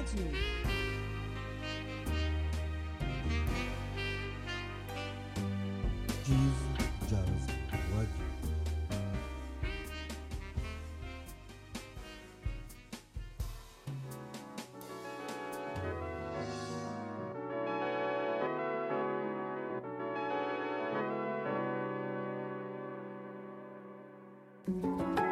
rádio. Diz Jazz Radio. thank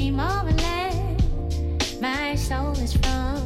name of a land my soul is from.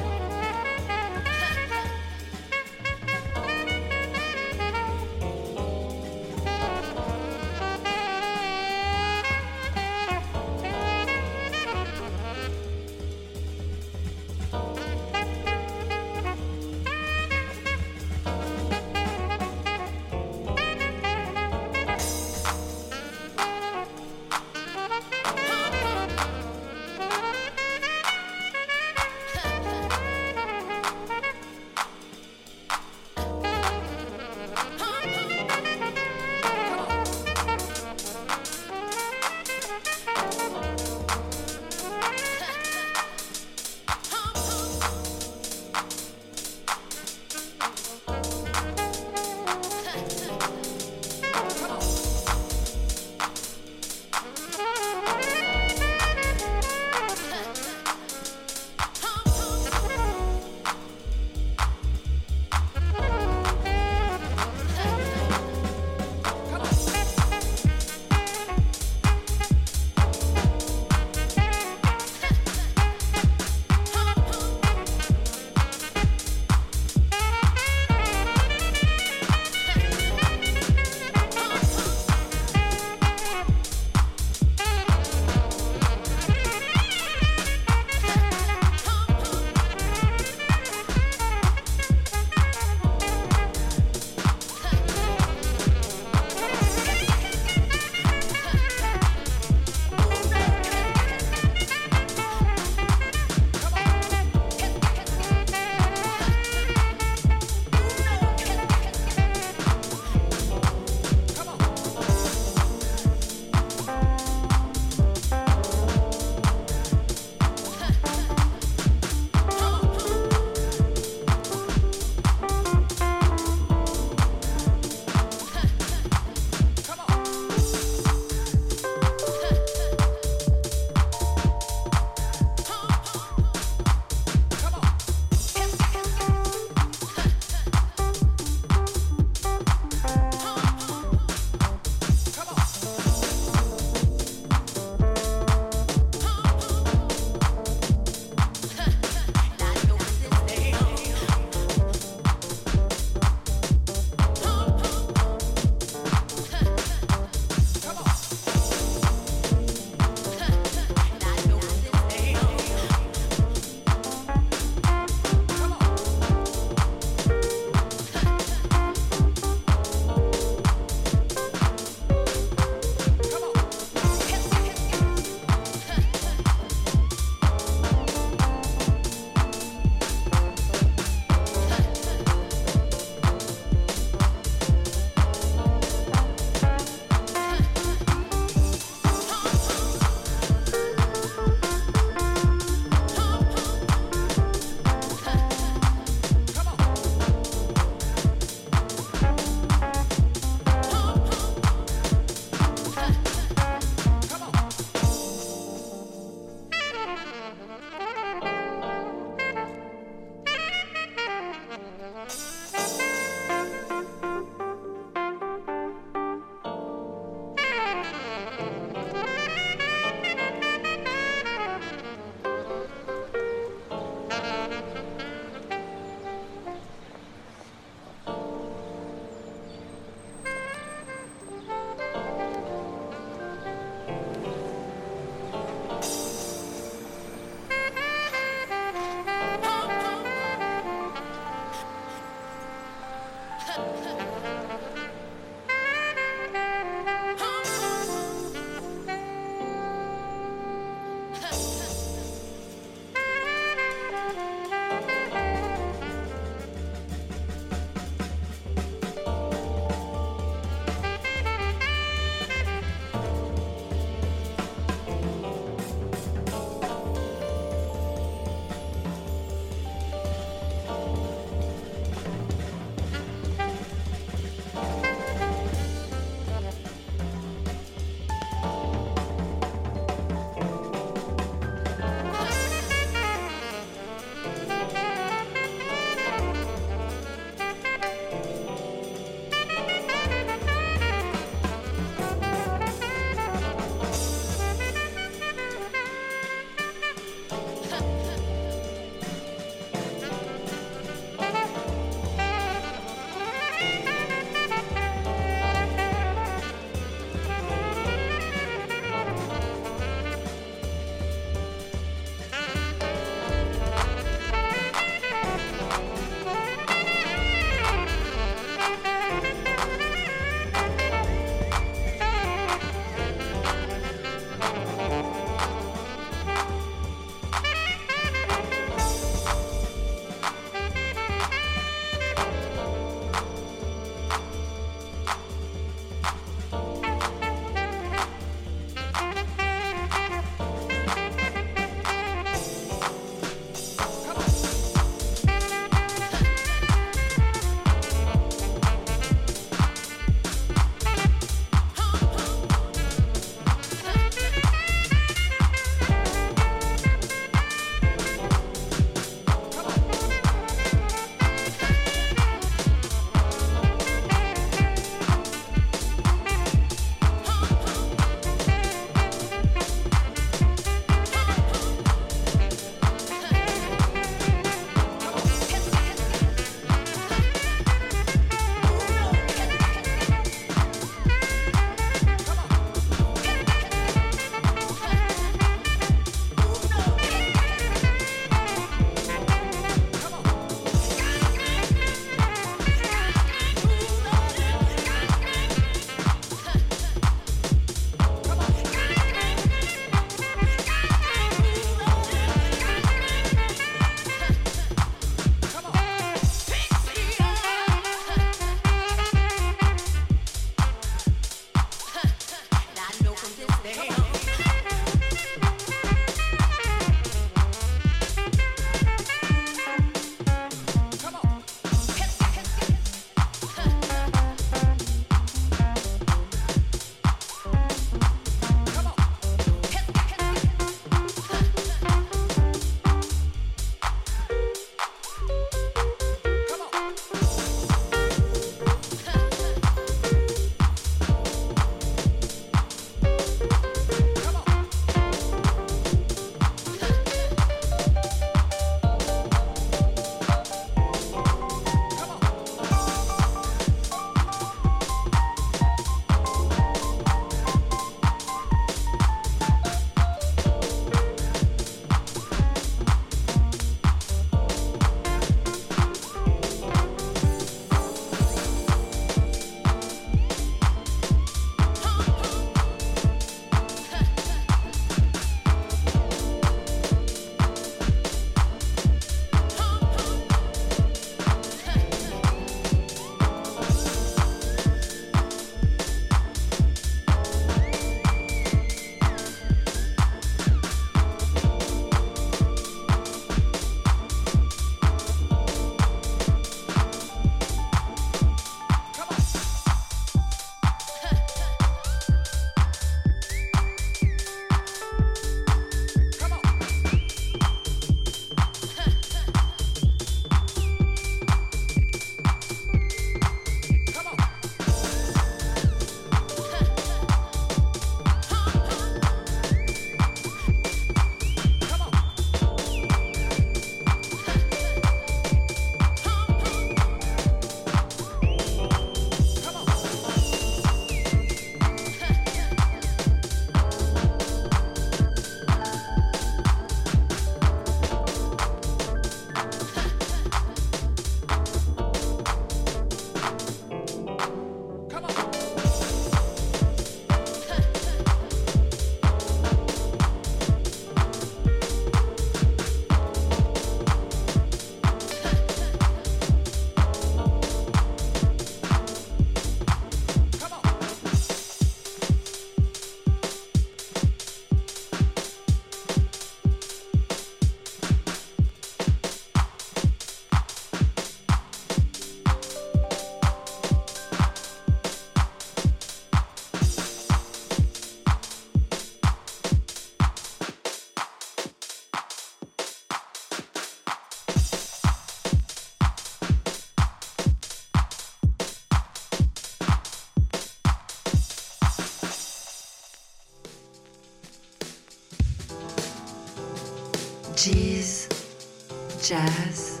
Jazz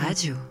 Radio.